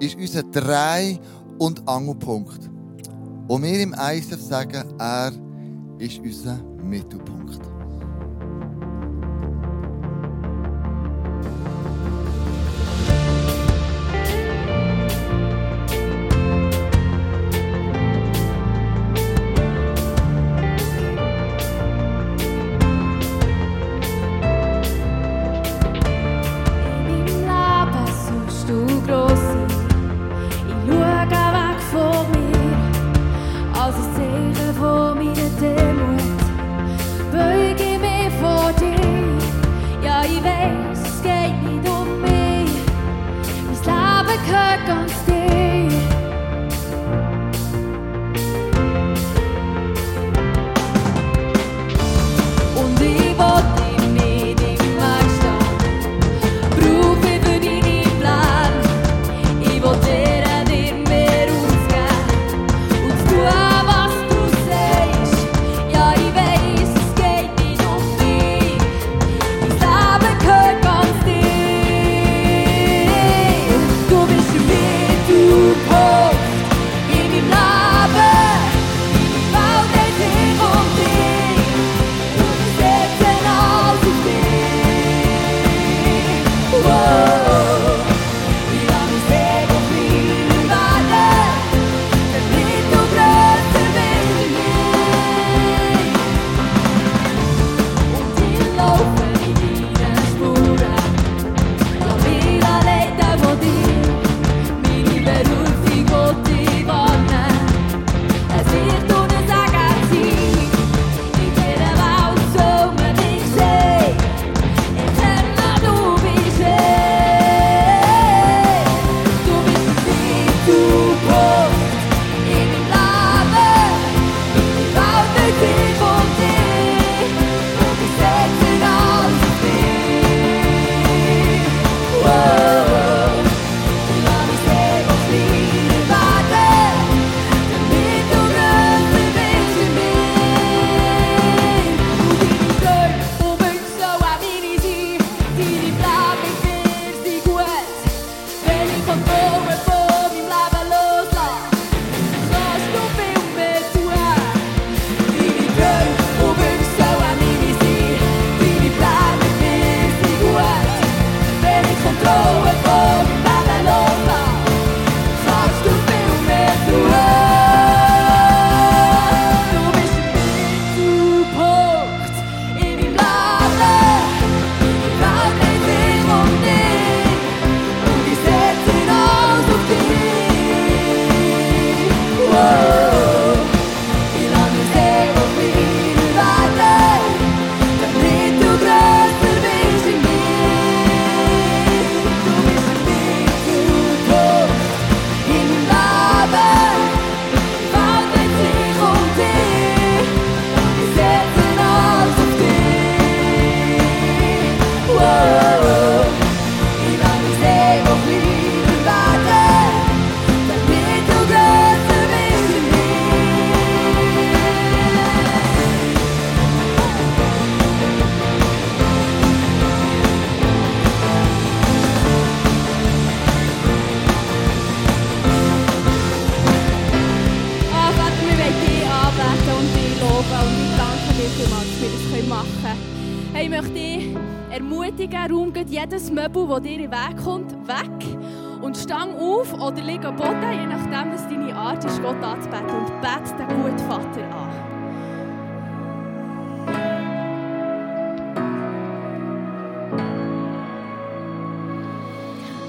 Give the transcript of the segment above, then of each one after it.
ist unser Drei- und Angelpunkt. Und wir im ISF sagen, er ist unser Mittelpunkt.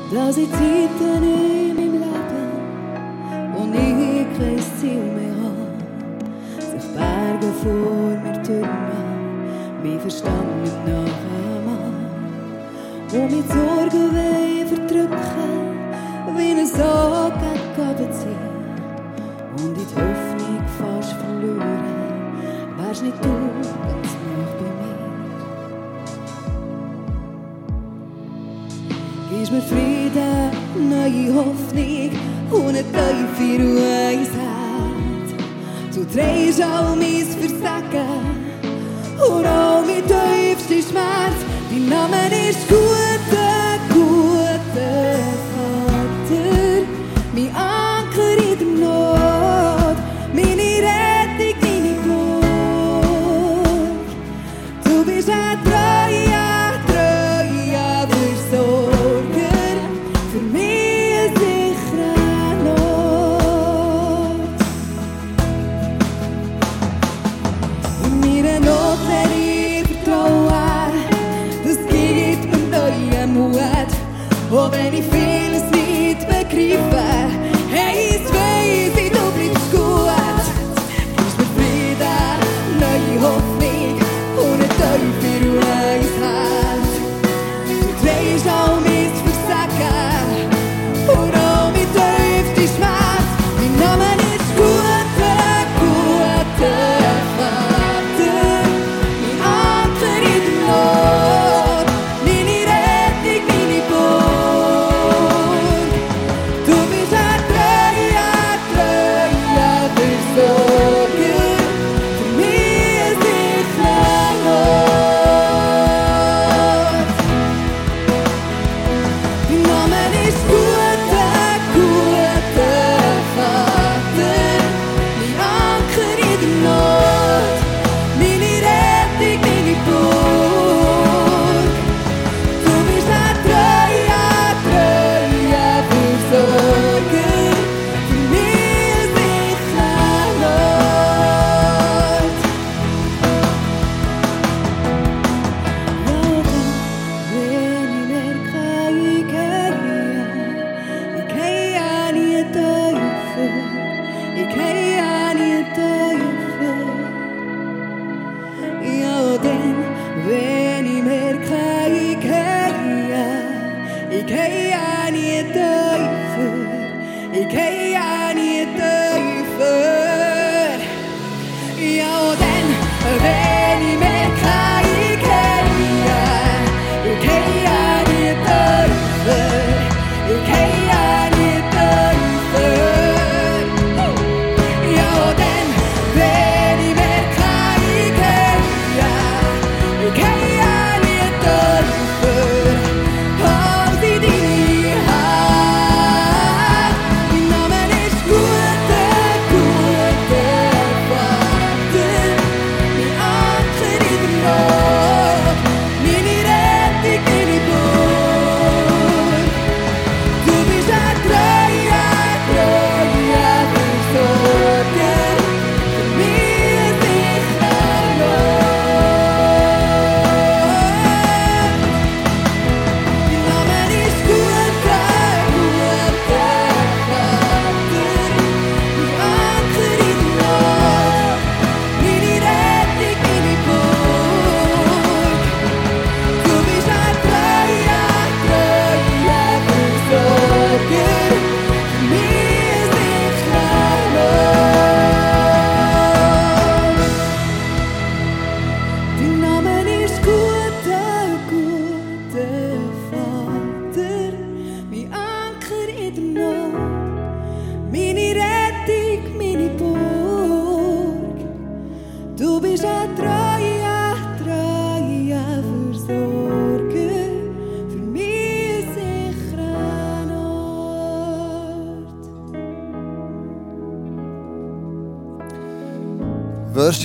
Da sind Zeiten in meinem Leben, wo ich kein Ziel mehr habe. Sich Berge vor mir türmen, mein Verstand nicht nachher wo mich die Sorgen wollen verdrücken, wie ein Sog gegen ziehen und in die Hoffnung fast verloren, wärst nicht du ganz Gibst mir Frieden, neue Hoffnung und eine tiefe Weisheit. Du drehst all mein Versagen und all mein tiefster Schmerz. Dein Name ist guter,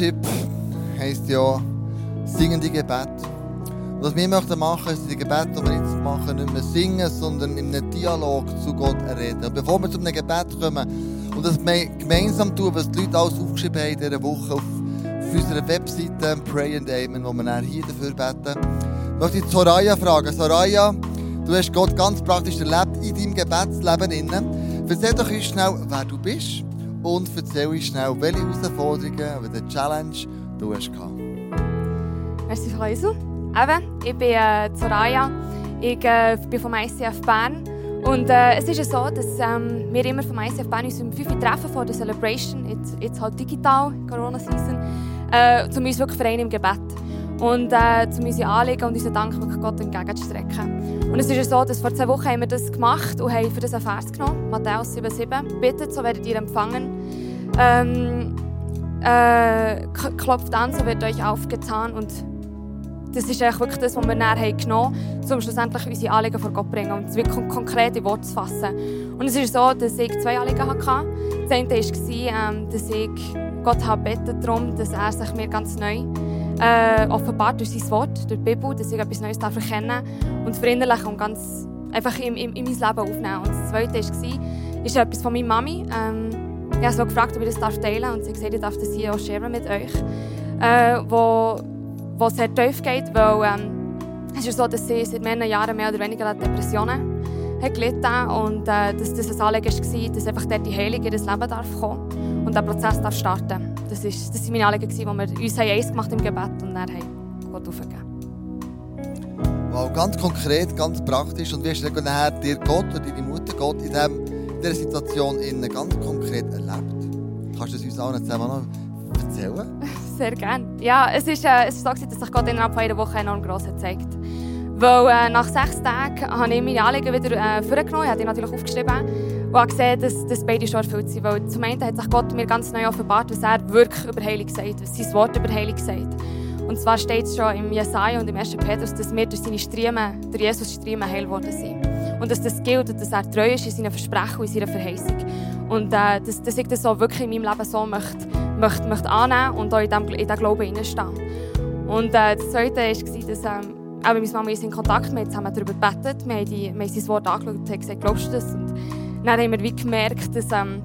Worship heisst ja singende Gebet. Und was wir möchten machen, ist die Gebete, die wir jetzt machen, nicht mehr singen, sondern in einem Dialog zu Gott reden. Und bevor wir zu einem Gebet kommen und das gemeinsam tun, was die Leute alles aufgeschrieben haben in dieser Woche auf, auf unserer Webseite Pray and Amen, wo wir dann hier dafür beten, möchte ich Soraya fragen. Soraya, du hast Gott ganz praktisch erlebt in deinem Gebetsleben. Erzähl doch uns schnell, wer du bist und erzähl uns schnell, welche Herausforderungen die Challenge du hast gehabt. Merci, Frau. Eben, ich bin äh, Soraya. Ich äh, bin vom ICF Bern. Und äh, es ist ja so, dass ähm, wir immer vom ICF Bern uns um 5 Uhr treffen vor der Celebration, jetzt, jetzt halt digital, Corona-Season, äh, um uns wirklich vereinen im Gebet. Und äh, um unsere Anliegen und unseren Dank wirklich Gott entgegenzustrecken. Und es ist so, dass vor zwei Wochen haben wir das gemacht und haben für das einen Vers genommen, Matthäus 7,7. Bittet, so werdet ihr empfangen. Ähm, äh, klopft an, so wird euch aufgetan. Und das ist eigentlich wirklich das, was wir haben genommen haben, um schlussendlich unsere Anliegen vor Gott zu bringen und es wirklich kon- konkret in Worte zu fassen. Und es ist so, dass ich zwei Anliegen hatte. Das eine war, ähm, dass ich Gott habe darum, dass er sich mir ganz neu äh, offenbart durch sein Wort, durch die Bibel, dass ich etwas Neues darf erkennen und verinnerlichen und ganz einfach in, in, in mein Leben aufnehmen. Und das zweite war, ist etwas von meiner Mami. Ähm, ich habe sie gefragt, ob ich das teilen darf und sie hat gesagt, ich darf das hier auch sharen mit euch. Äh, wo, wo sehr tief geht, weil ähm, es ist so, dass sie seit mehreren Jahren mehr oder weniger an Depressionen hat gelitten und äh, dass das ein Anliegen war, dass einfach dort die Heilung in das Leben darf kommen und der Prozess darf starten. Das ist, das meine Anliegen, die wir uns eins gemacht im Gebet und dann haben Gott aufgegeben. Wow, ganz konkret, ganz praktisch. Und wie hast du dann nachher dir Gott oder deine Mutter Gott in, dem, in dieser Situation innen ganz konkret erlebt? Kannst du das uns allen zusammen noch erzählen? Sehr gerne. Ja, es ist, äh, es ist so, gewesen, dass sich Gott innerhalb von einer Woche enorm gross hat gezeigt Weil äh, nach sechs Tagen habe ich meine Anliegen wieder äh, vorgenommen. Ich habe die natürlich aufgeschrieben und habe gesehen, dass, dass beide schon erfüllt sind. Weil zum einen hat sich Gott mir ganz neu offenbart, was er wirklich über Heilung sagt, was sein Wort über Heilung sagt. Und zwar steht es schon im Jesaja und im 1. Petrus, dass wir durch seine Striemen, durch Jesus Striemen heil worden sind. Und dass das gilt und dass er treu ist in seinen Versprechen und in seiner Verheißung. Und äh, dass, dass ich das so wirklich in meinem Leben so möchte, möchte, möchte annehmen und auch in dem Glauben hineinstehen. Und äh, das Zweite war, dass ähm, auch meine Mama ich in Kontakt wir haben zusammen darüber gebetet. Wir haben, die, wir haben sein Wort angeschaut und gesagt, glaubst du das? Und dann haben wir wie gemerkt, dass ähm,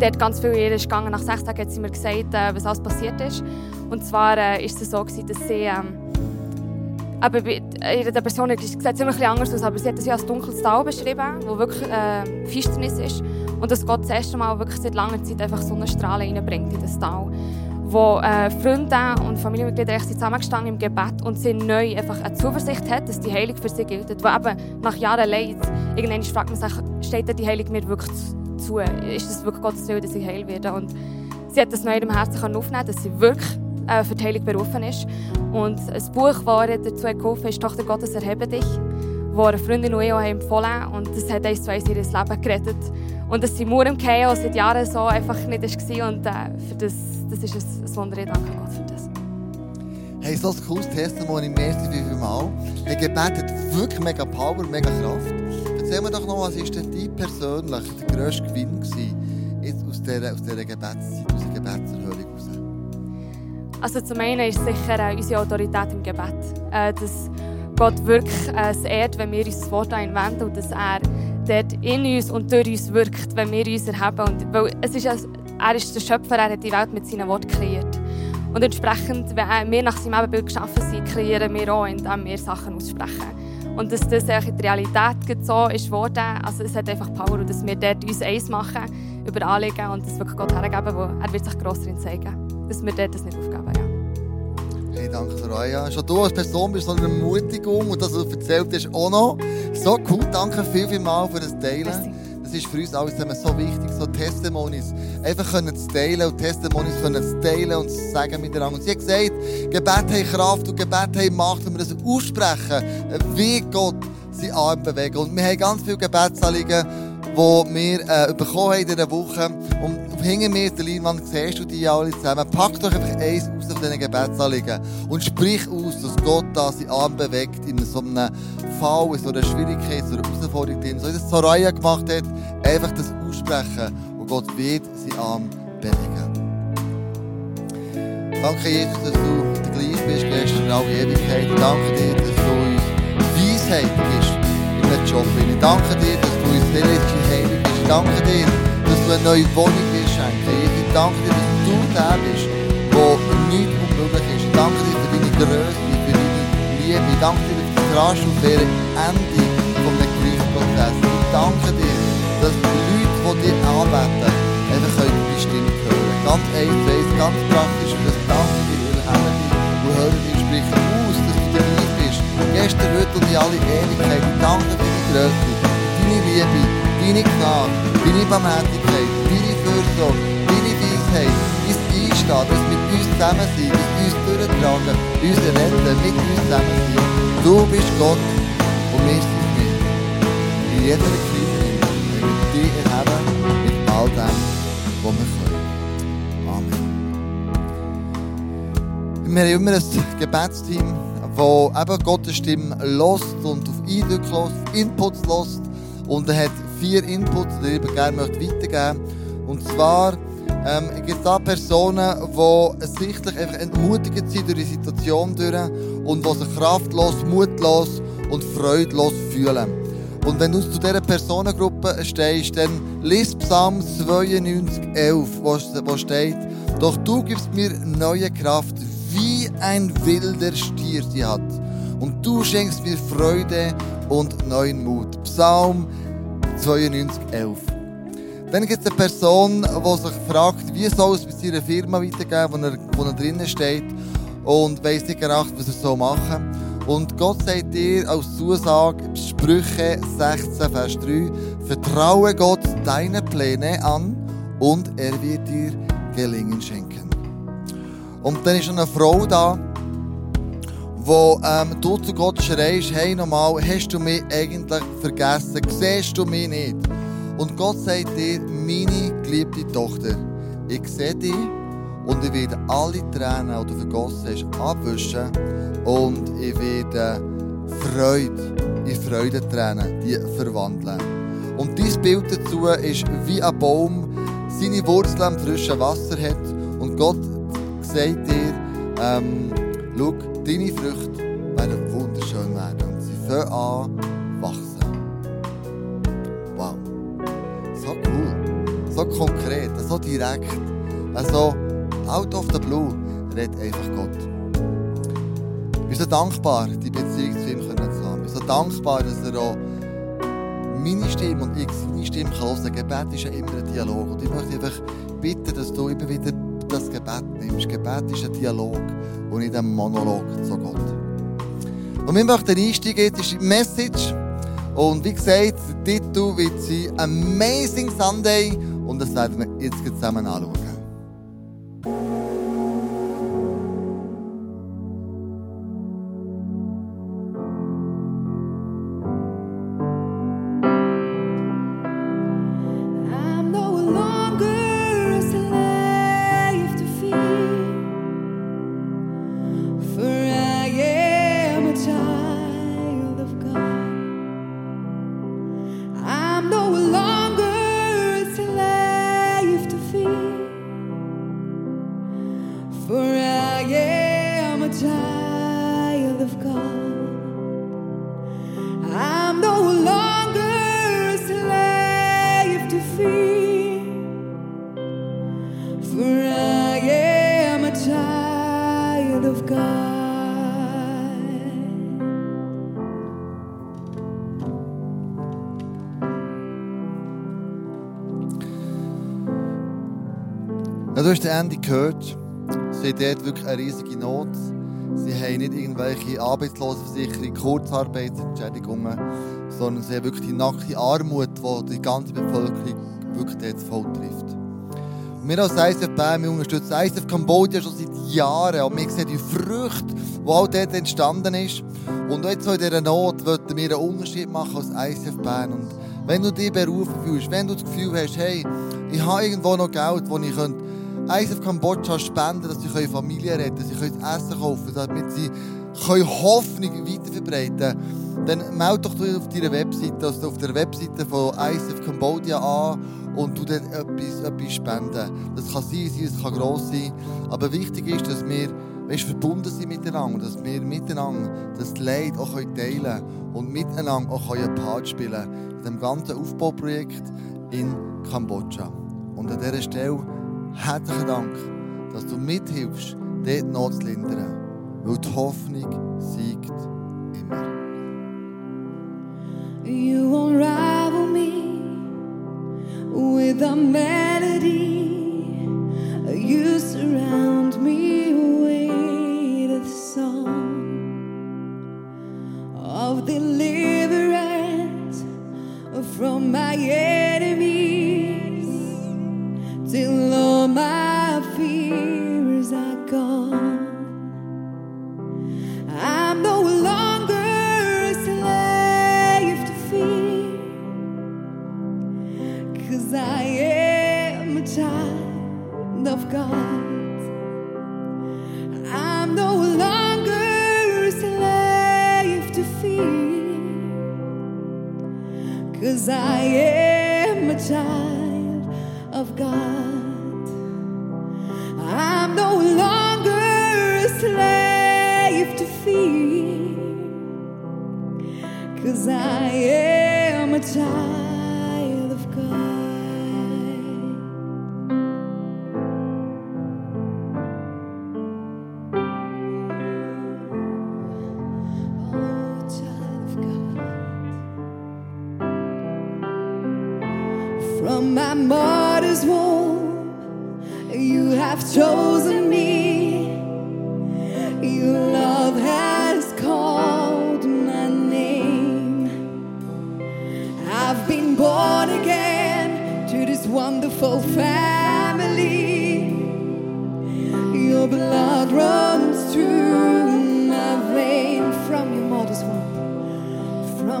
dort ganz viel ihr ist gegangen. Nach sechs Tagen hat sie mir gesagt, äh, was alles passiert ist. Und zwar äh, es so gewesen, dass sie ähm, aber bei der Person sieht ziemlich anders aus, aber sie hat es ja als dunkles Tal beschrieben, wo wirklich äh, Finsternis ist. Und dass Gott das erste Mal wirklich seit langer Zeit einfach Sonnenstrahlen reinbringt in das Tal. Wo äh, Freunde und Familienmitglieder echt zusammengestanden im Gebet und sie neu einfach eine Zuversicht hat, dass die Heilung für sie gilt. Wo eben nach Jahren Leid, irgendwann fragt man sich, steht die Heilung mir wirklich zu? Ist es wirklich Gottes Willen, dass ich heil werde? Und sie hat das neu in dem Herzen aufnehmen dass sie wirklich äh, für die Heilung berufen ist. Und ein Buch, das dazu geholfen ist, «Tochter Gottes, erhebe dich», das eine Freundin und ich empfohlen haben. Und das hat eins zu eins ihr Leben gerettet. Und dass sie Mauer im Chaos seit Jahren so einfach nicht war. Und äh, für das, das ist ein, ein Wunder. Ich danke Gott für das. Hey, so ein cooles Testimony, merci vielmals. Hey, Gebet hat wirklich mega Power, mega Kraft. Erzähl mir doch noch, was ist denn dein persönlich der grösste Gewinn jetzt aus dieser, aus dieser Gebetszeit, aus der Gebetserhörung raus? Also zum einen ist sicher äh, unsere Autorität im Gebet. Äh, dass Gott wirklich äh, es ehrt, wenn wir uns das Wort anwenden und dass er dort in uns und durch uns wirkt, wenn wir uns erheben. Und, weil es ist, er ist der Schöpfer, er hat die Welt mit seinen Worten kreiert. Und entsprechend, wenn wir nach seinem Ebenbild geschaffen sind, kreieren wir auch, indem wir Sachen aussprechen. Und dass das in die Realität so ist worden, also es hat einfach Power und dass wir dort uns eins machen, über Anliegen und das wirklich Gott hergeben, wo er wird sich gross drin zeigen dass wir dort das nicht aufgeben. Ja. Hey, danke Soraya. Schon du als Person bist so eine Ermutigung und das, was du erzählt hast, auch noch. So cool, danke viel, viel mal für das Teilen. Merci. Das ist für uns alles so wichtig, so Testimonies einfach können zu teilen und Testimonies können zu teilen und zu sagen miteinander. Und sie hat gesagt, Gebet hat Kraft und Gebet hat Macht, wenn wir das aussprechen, wie Gott Arm bewegt. Und wir haben ganz viele Gebetsanliegen, die wir äh, bekommen haben in dieser Woche. Und hinter mir der Leinwand siehst du die alle zusammen. Pack doch einfach eins aus von diesen Gebetsanliegen und sprich aus, dass Gott da seinen Arm bewegt in so einem Fall, in so einer Schwierigkeit, so einer Herausforderung drin. So wie das Soraya gemacht hat, einfach das aussprechen und Gott wird seinen Arm bewegen. Danke, Jesus, dass du der gleich bist gestern in alle Ewigkeit. Danke dir, dass du uns Weisheit gibst diesem Job. Ich danke dir, dass du uns seelische Heilung bist. Danke dir, dass du eine neue Wohnung willst schenken. Ich danke dir, dass du der bist, wo nichts unmöglich ist. Ich danke dir für deine Größe, für deine Liebe. Ich danke dir für das rasch und faire Ende von dem Gerichtsprozess. Ich danke dir, dass die Leute, die dir anbeten, einfach deine Stimme hören. Ganz eins, ganz praktisch. Und das danke dir, wir und hören dich sprechen Gestern, heute und in alle Ewigkeit. Danke für deine Größe, deine Liebe, deine Gnade, deine Barmherzigkeit, deine Fürsorge, deine Weisheit, dein Einstehen, dass mit uns zusammen sein, dass uns durchtragen, uns retten, mit uns zusammen sein. Du bist Gott und wir sind mit. In jeder Krise, wenn wir dich erheben, mit all dem, was wir können. Amen. Wir haben immer ein Gebetsteam, das eben Gottes Stimme lost und auf Eindrücke lost, Inputs lost. Und er hat vier Inputs, die ich gerne weitergeben möchte. Und zwar ähm, gibt es da Personen, die sichtlich einfach entmutigt sind durch die Situation durch und die sich kraftlos, mutlos und freudlos fühlen. Und wenn du zu dieser Personengruppe stehst, dann liest Psalm 92, 11, wo, wo steht, doch du gibst mir neue Kraft, wie ein wilder Stier sie hat. Und du schenkst mir Freude und neuen Mut. Psalm 92, 11. Dann gibt es eine Person, die sich fragt, wie soll es bei seiner Firma weitergehen, wo er, drinnen steht und weiss nicht gerecht, was er so machen soll. Und Gott sagt dir als Zusage, Sprüche 16, Vers 3, vertraue Gott deine Pläne an und er wird dir Gelingen schenken. Und dann ist eine Frau da, wo ähm, du zu Gott schreist, hey nochmal, hast du mich eigentlich vergessen? Siehst du mich nicht? Und Gott sagt dir, meine geliebte Tochter, ich sehe dich und ich werde alle Tränen, die du vergossen hast, abwischen und ich werde Freude in Freudentränen die verwandeln. Und dieses Bild dazu ist wie ein Baum seine Wurzeln im frischen Wasser hat und Gott sagt dir, ähm, schau, deine Früchte werden wunderschön werden und sie fangen an wachsen. Wow. so cool, so konkret, so direkt, also out of the blue, redet einfach Gott. Bin so dankbar, die Beziehung zu ihm zu haben. Bin so dankbar, dass er auch meine Stimme und ich seine Stimme kann hören. Gebet ist ja immer ein Dialog. Und ich möchte einfach bitten, dass du immer wieder das Gebet nimmst. Gebet ist ein Dialog und nicht ein Monolog zu Gott. Und wir möchten einsteigen, jetzt ist die Message. Und wie gesagt, der Titel wird sein Amazing Sunday. Und das werden wir jetzt zusammen anschauen. Ja, du hast den Andy gehört. Sie haben dort wirklich eine riesige Not. Sie haben nicht irgendwelche Arbeitslosenversicherung, Kurzarbeitsentschädigungen, sondern sie haben wirklich die nackte Armut, die die ganze Bevölkerung wirklich dort voll trifft. Wir als ICF Bern, unterstützen ICF Kambodscha schon seit Jahren und wir sehen die Früchte, die auch dort entstanden ist. Und jetzt in dieser Not wollten wir einen Unterschied machen als ICF Bern. Und wenn du dich berufen fühlst, wenn du das Gefühl hast, hey, ich habe irgendwo noch Geld, das ich könnte ICF Kambodscha spenden, dass sie Familie retten dass sie Essen kaufen damit sie Hoffnung weiterverbreiten können, dann melde doch auf deiner Webseite, also auf der Webseite von ICF Cambodia an und du dann etwas, etwas spenden. Das kann sein, sein, es kann gross sein, aber wichtig ist, dass wir weißt, verbunden sind miteinander, dass wir miteinander das Leid auch teilen können und miteinander auch einen Part spielen können in diesem ganzen Aufbauprojekt in Kambodscha. Und an dieser Stelle herzlichen Dank, dass du mithilfst, dort Not zu lindern. Weil die Hoffnung siegt immer. You man.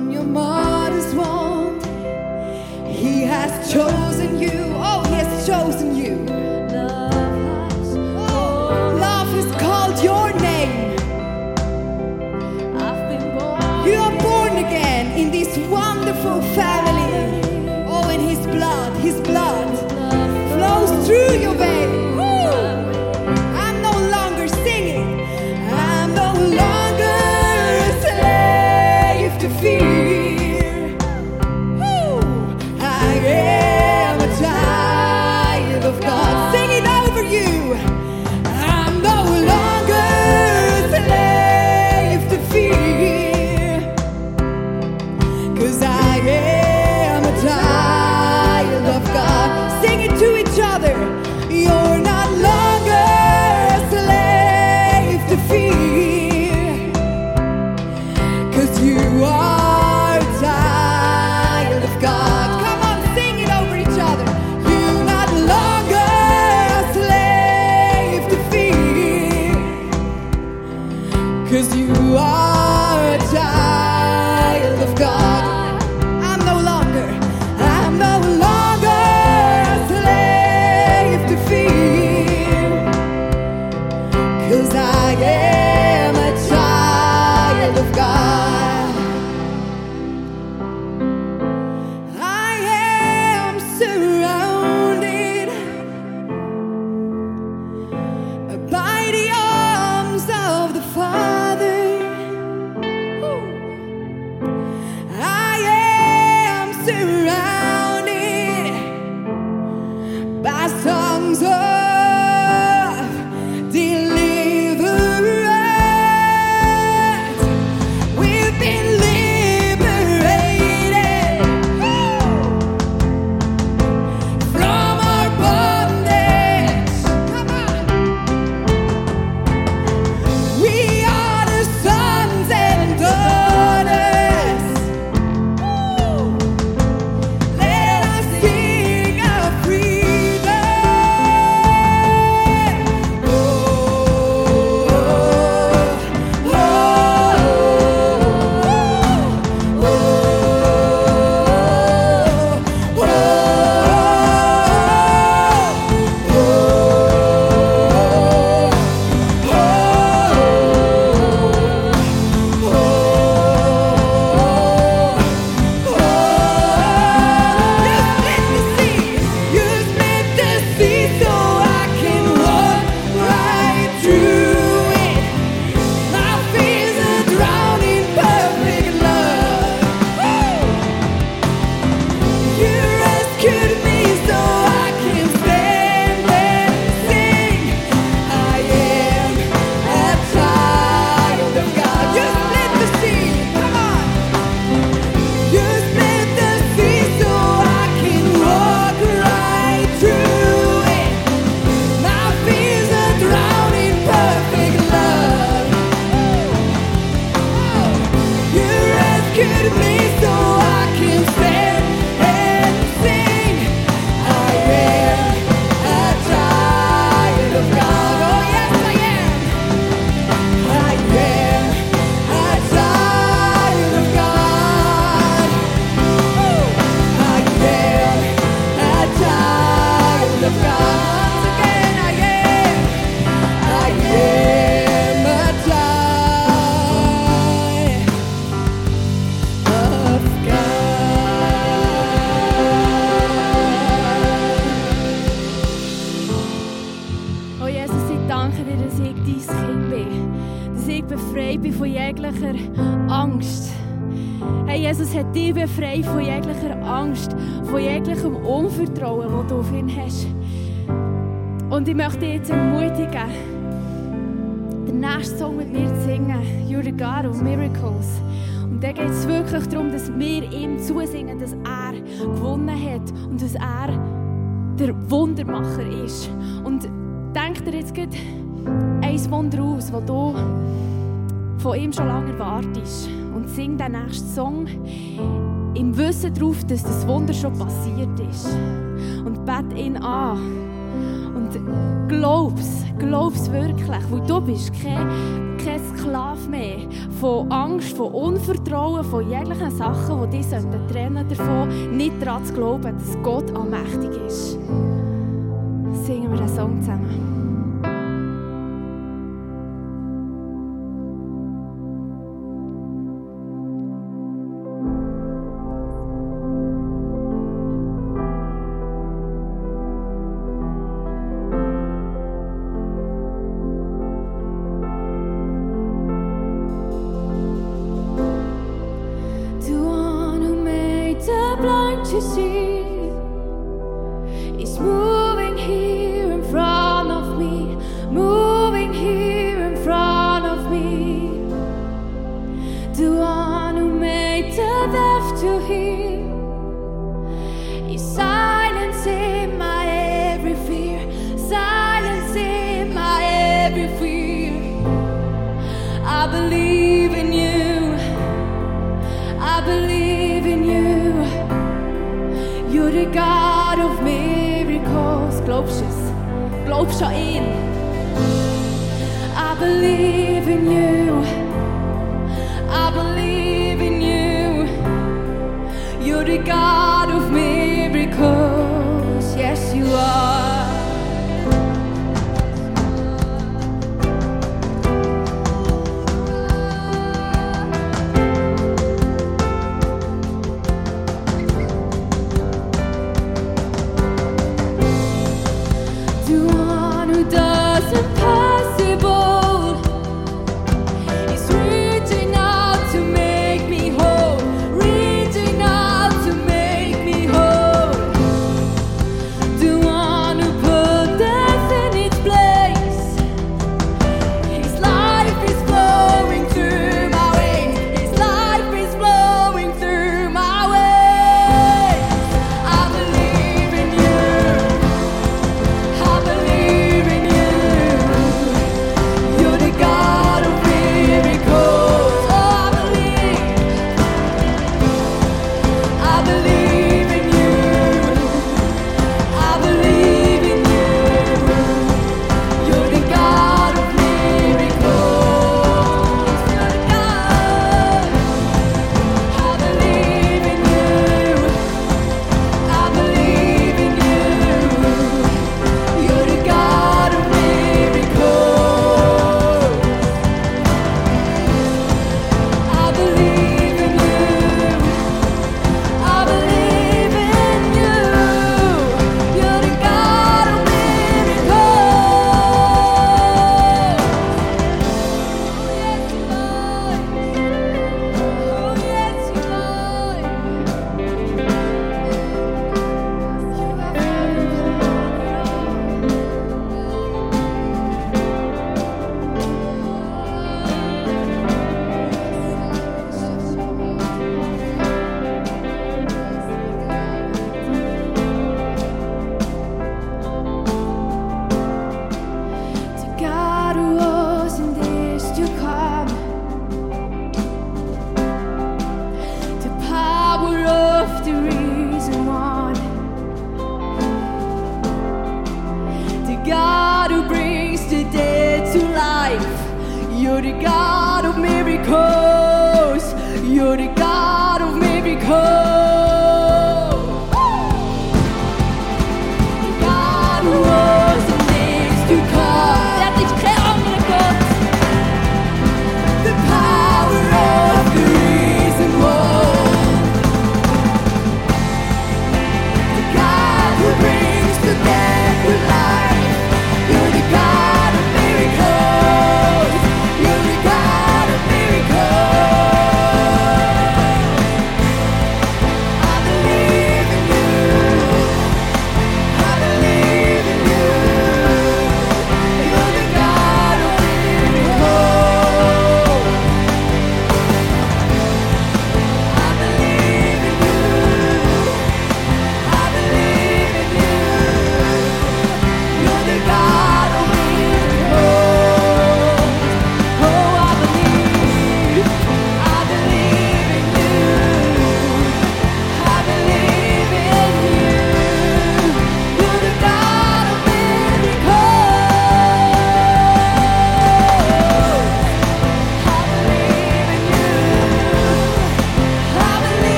From your mother's womb, He has chosen you. Oh, He has chosen you. Love has called your name. I've been born. You are born again in this wonderful befreit bin von jeglicher Angst. Hey, Jesus hat dich befreit von jeglicher Angst, von jeglichem Unvertrauen, das du auf ihn hast. Und ich möchte dich jetzt ermutigen, den nächsten Song mit mir zu singen, You're God of Miracles. Und da geht es wirklich darum, dass wir ihm zusingen, dass er gewonnen hat und dass er der Wundermacher ist. Und denk dir jetzt gut ein Wunder aus, das du von ihm schon lange erwartest. Und sing den nächsten Song im Wissen darauf, dass das Wunder schon passiert ist. Und bett ihn an. Und glaub's, glaub's wirklich, weil du bist kein, kein Sklave mehr von Angst, von Unvertrauen, von jeglichen Sachen, die dich trennen davon, nicht daran zu glauben, dass Gott allmächtig ist. Singen wir den Song zusammen. You're the God of me.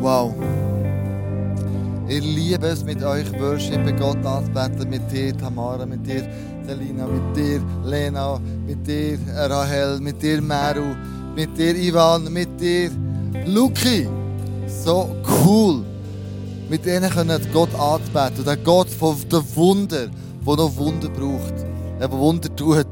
Wow. Ich liebe es, mit euch Worshipen, Gott anzubeten, mit dir, Tamara, mit dir, Selina, mit dir, Lena, mit dir, Rahel, mit dir, Meru, mit dir, Ivan, mit dir, Luki. So cool mit ihnen können Gott anzubeten. Und der Gott von der Wunder, der noch Wunder braucht, der Wunder tut,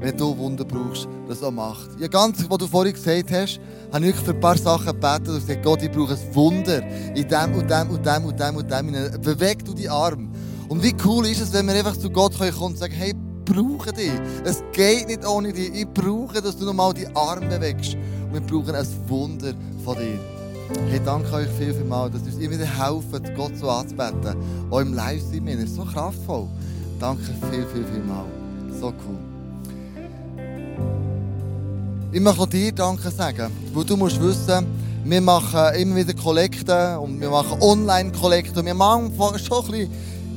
wenn du Wunder brauchst, das auch macht. Ja, ganz, was du vorhin gesagt hast, habe ich für ein paar Sachen gebetet und gesagt, Gott, ich brauche ein Wunder in dem und dem und dem und dem und dem. Beweg du die Arme. Und wie cool ist es, wenn wir einfach zu Gott kommen und sagen, hey, ich brauche dich. Es geht nicht ohne dich. Ich brauche, dass du nochmal die Arme bewegst. Wir brauchen ein Wunder von dir. Hey, danke euch viel, viel mal, dass ihr uns immer wieder helfen, Gott so anzubeten. Auch im Livestream. Es ist so kraftvoll. Danke viel, viel, viel mal. So cool. Ich möchte auch dir Danke sagen, weil du musst wissen, wir machen immer wieder Kollekten und wir machen Online-Kollekten. Wir haben schon ein bisschen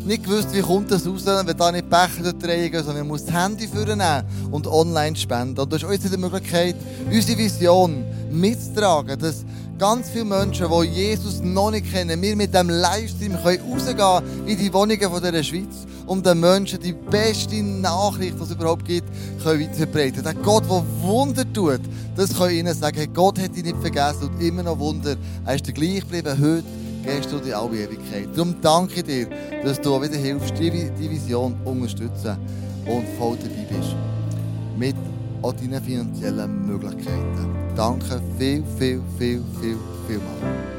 nicht gewusst, wie kommt das raus, wenn da nicht Becher tragen, sondern wir müssen das Handy vornehmen und online spenden. Und das ist uns die Möglichkeit, unsere Vision mitzutragen, dass ganz viele Menschen, die Jesus noch nicht kennen, wir mit dem Livestream rausgehen können in die Wohnungen dieser Schweiz, um den Menschen die beste Nachricht, die es überhaupt gibt, können weiterzubreiten. Der Gott, der Wunder tut, das kann ihnen sagen, Gott hat dich nicht vergessen und immer noch Wunder. Er ist der gleich geblieben heute, gestern und in alle Ewigkeit. Darum danke ich dir, dass du wieder hilfst, die Vision unterstützen und voll dabei bist. Mit auch deinen finanziellen Möglichkeiten. Danke viel, viel, viel, viel, viel mal.